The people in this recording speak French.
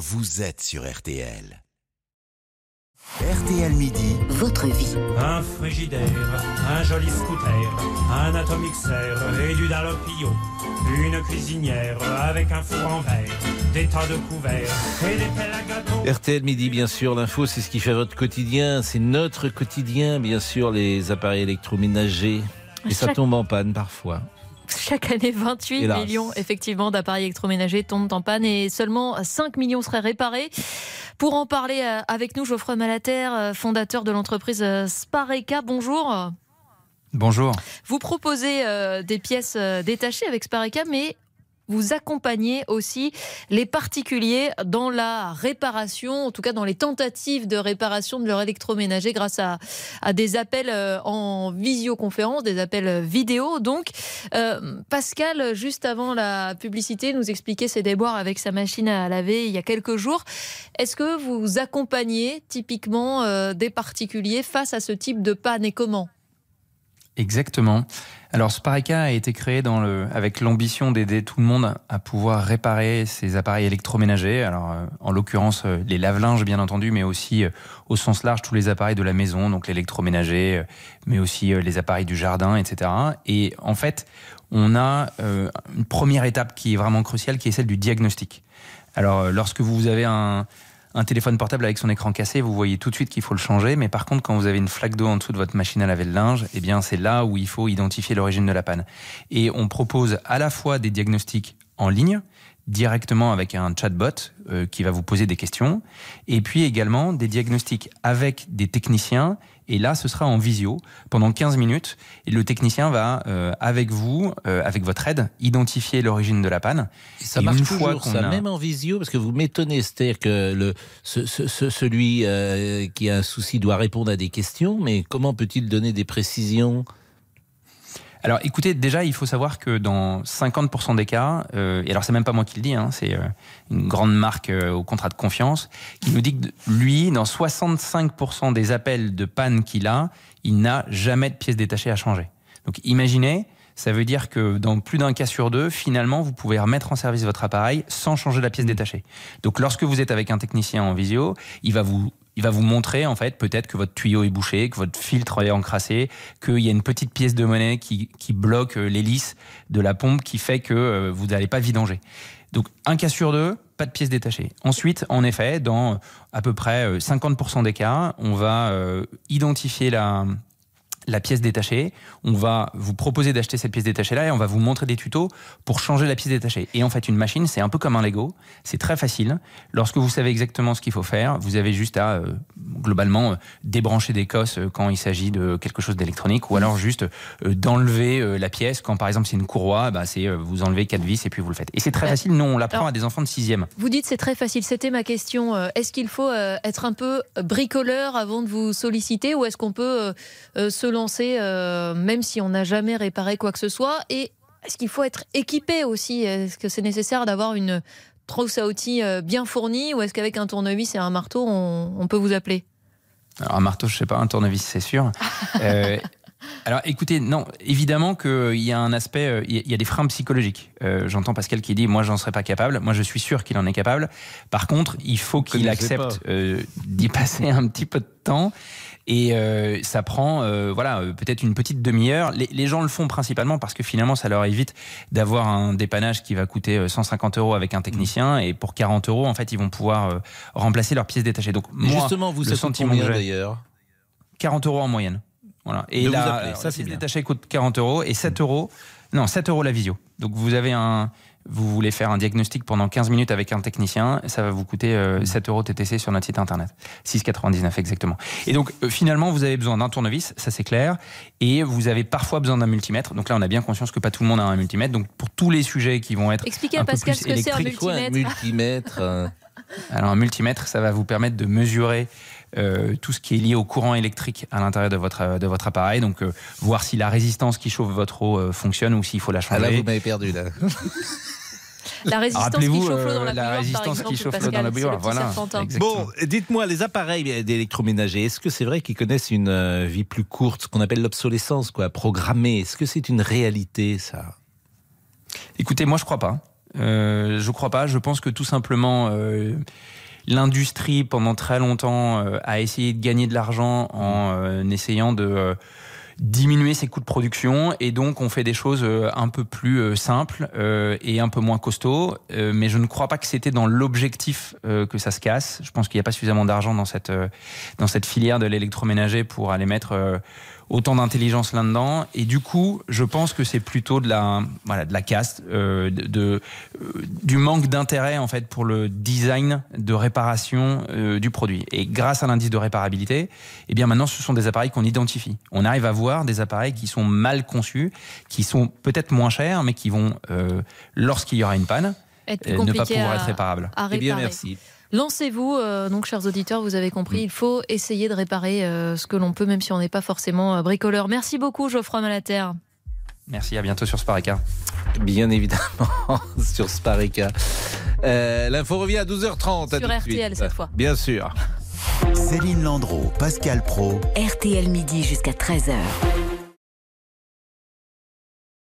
vous êtes sur RTL. RTL Midi, votre vie. Un frigidaire, un joli scooter, un atomixer et du dalopio, une cuisinière avec un four en verre, des tas de couverts et des pelles à gâteau. RTL Midi, bien sûr, l'info, c'est ce qui fait votre quotidien, c'est notre quotidien, bien sûr, les appareils électroménagers. Et ça tombe en panne parfois. Chaque année, 28 Hélas. millions effectivement d'appareils électroménagers tombent en panne et seulement 5 millions seraient réparés. Pour en parler euh, avec nous, Geoffroy Malater, euh, fondateur de l'entreprise euh, Spareka. Bonjour. Bonjour. Vous proposez euh, des pièces euh, détachées avec Spareka, mais vous accompagnez aussi les particuliers dans la réparation, en tout cas dans les tentatives de réparation de leur électroménager grâce à, des appels euh, en visioconférence, des appels vidéo. Donc, euh, Pascal, juste avant la publicité, nous expliquait ses déboires avec sa machine à laver il y a quelques jours. Est-ce que vous accompagnez typiquement euh, des particuliers face à ce type de panne et comment? Exactement. Alors Spareka a été créé avec l'ambition d'aider tout le monde à pouvoir réparer ses appareils électroménagers. Alors euh, en l'occurrence euh, les lave-linges bien entendu, mais aussi euh, au sens large tous les appareils de la maison, donc l'électroménager, mais aussi les appareils du jardin, etc. Et en fait, on a une première étape qui est vraiment cruciale, qui est celle du diagnostic. Alors lorsque vous avez un un téléphone portable avec son écran cassé, vous voyez tout de suite qu'il faut le changer. Mais par contre, quand vous avez une flaque d'eau en dessous de votre machine à laver le linge, eh bien, c'est là où il faut identifier l'origine de la panne. Et on propose à la fois des diagnostics en ligne, directement avec un chatbot euh, qui va vous poser des questions, et puis également des diagnostics avec des techniciens. Et là, ce sera en visio pendant 15 minutes. Et le technicien va, euh, avec vous, euh, avec votre aide, identifier l'origine de la panne. Et ça Et marche une toujours, fois ça, a- même en visio, parce que vous m'étonnez, c'est-à-dire que le, ce- ce- ce- celui qui a un souci doit répondre à des questions, mais comment peut-il donner des précisions? Alors écoutez, déjà il faut savoir que dans 50% des cas, euh, et alors c'est même pas moi qui le dis, hein, c'est euh, une grande marque euh, au contrat de confiance, qui nous dit que lui, dans 65% des appels de panne qu'il a, il n'a jamais de pièces détachées à changer. Donc imaginez, ça veut dire que dans plus d'un cas sur deux, finalement, vous pouvez remettre en service votre appareil sans changer la pièce détachée. Donc lorsque vous êtes avec un technicien en visio, il va vous il va vous montrer en fait peut-être que votre tuyau est bouché, que votre filtre est encrassé, qu'il y a une petite pièce de monnaie qui, qui bloque euh, l'hélice de la pompe qui fait que euh, vous n'allez pas vidanger. Donc un cas sur deux, pas de pièces détachées. Ensuite, en effet, dans euh, à peu près euh, 50% des cas, on va identifier la, la pièce détachée, on va vous proposer d'acheter cette pièce détachée là et on va vous montrer des tutos pour changer la pièce détachée. Et en fait, une machine, c'est un peu comme un Lego, c'est très facile. Lorsque vous savez exactement ce qu'il faut faire, vous avez juste à euh, globalement euh, débrancher des cosses euh, quand il s'agit de quelque chose d'électronique ou alors juste euh, d'enlever la pièce quand par exemple c'est une courroie, bah, c'est vous enlevez quatre vis et puis vous le faites. Et c'est très facile, non, on l'apprend à des enfants de sixième. Vous dites c'est très facile. C'était ma question. Est-ce qu'il faut être un peu bricoleur avant de vous solliciter ou est-ce qu'on peut euh, euh, se lancer euh, même si on n'a jamais réparé quoi que ce soit. Et est-ce qu'il faut être équipé aussi? Est-ce que c'est nécessaire d'avoir une trousse à outils euh, bien fournie? Ou est-ce qu'avec un tournevis et un marteau on, on peut vous appeler? Alors, un marteau, je sais pas, un tournevis, c'est sûr. Euh, alors, écoutez, non, évidemment qu'il y a un aspect, euh, il y a- des freins psychologiques. Euh, J'entends Pascal qui dit, moi, j'en serais pas capable. Moi, je suis sûr qu'il en est capable. Par contre, il faut qu'il accepte euh, d'y passer un petit peu de temps. Et euh, ça prend, euh, voilà, euh, peut-être une petite demi-heure. Les, les gens le font principalement parce que finalement, ça leur évite d'avoir un dépannage qui va coûter euh, 150 euros avec un technicien. Et pour 40 euros, en fait, ils vont pouvoir euh, remplacer leurs pièces détachées. Donc, moi, Justement, vous, le sentiment d'ailleurs? 40 euros en moyenne. Voilà. Et De appeler, ça, c'est détaché coûte 40 euros et 7 euros. Non, 7 euros la visio. Donc vous avez un, vous voulez faire un diagnostic pendant 15 minutes avec un technicien, ça va vous coûter euh, 7 euros TTC sur notre site internet. 6,99 exactement. Et donc euh, finalement vous avez besoin d'un tournevis, ça c'est clair, et vous avez parfois besoin d'un multimètre. Donc là on a bien conscience que pas tout le monde a un multimètre. Donc pour tous les sujets qui vont être Expliquez un à peu Pascal plus ce que c'est un électrique, Quoi, un multimètre. multimètre euh, alors un multimètre, ça va vous permettre de mesurer euh, tout ce qui est lié au courant électrique à l'intérieur de votre, de votre appareil. Donc euh, voir si la résistance qui chauffe votre eau euh, fonctionne ou s'il faut la Ah changer. là, vous m'avez perdu là. La résistance qui chauffe l'eau dans la, la bouilloire, résistance qui chauffe l'eau Pascal, dans la bouilloire, voilà. Bon, dites-moi, les appareils d'électroménager, est-ce que c'est vrai qu'ils connaissent une vie plus courte, ce qu'on appelle l'obsolescence, quoi, programmée? Est-ce que c'est une réalité, ça? Écoutez, moi je crois pas. Euh, je crois pas. Je pense que tout simplement, euh, l'industrie pendant très longtemps euh, a essayé de gagner de l'argent en euh, essayant de euh, diminuer ses coûts de production et donc on fait des choses un peu plus simples et un peu moins costauds. Mais je ne crois pas que c'était dans l'objectif que ça se casse. Je pense qu'il n'y a pas suffisamment d'argent dans cette dans cette filière de l'électroménager pour aller mettre autant d'intelligence là-dedans. Et du coup, je pense que c'est plutôt de la, voilà, de la caste, euh, de, de, euh, du manque d'intérêt en fait pour le design de réparation euh, du produit. Et grâce à l'indice de réparabilité, eh bien maintenant, ce sont des appareils qu'on identifie. On arrive à voir des appareils qui sont mal conçus, qui sont peut-être moins chers, mais qui vont, euh, lorsqu'il y aura une panne, Être plus euh, ne pas pouvoir à, être réparables. Eh bien, merci. Lancez-vous, euh, donc, chers auditeurs, vous avez compris, il faut essayer de réparer euh, ce que l'on peut, même si on n'est pas forcément euh, bricoleur. Merci beaucoup, Geoffroy Malater. Merci, à bientôt sur Spareka. Bien évidemment, sur Spareka. Euh, L'info revient à 12h30. à Sur RTL suite. cette fois. Bien sûr. Céline Landreau, Pascal Pro. RTL midi jusqu'à 13h.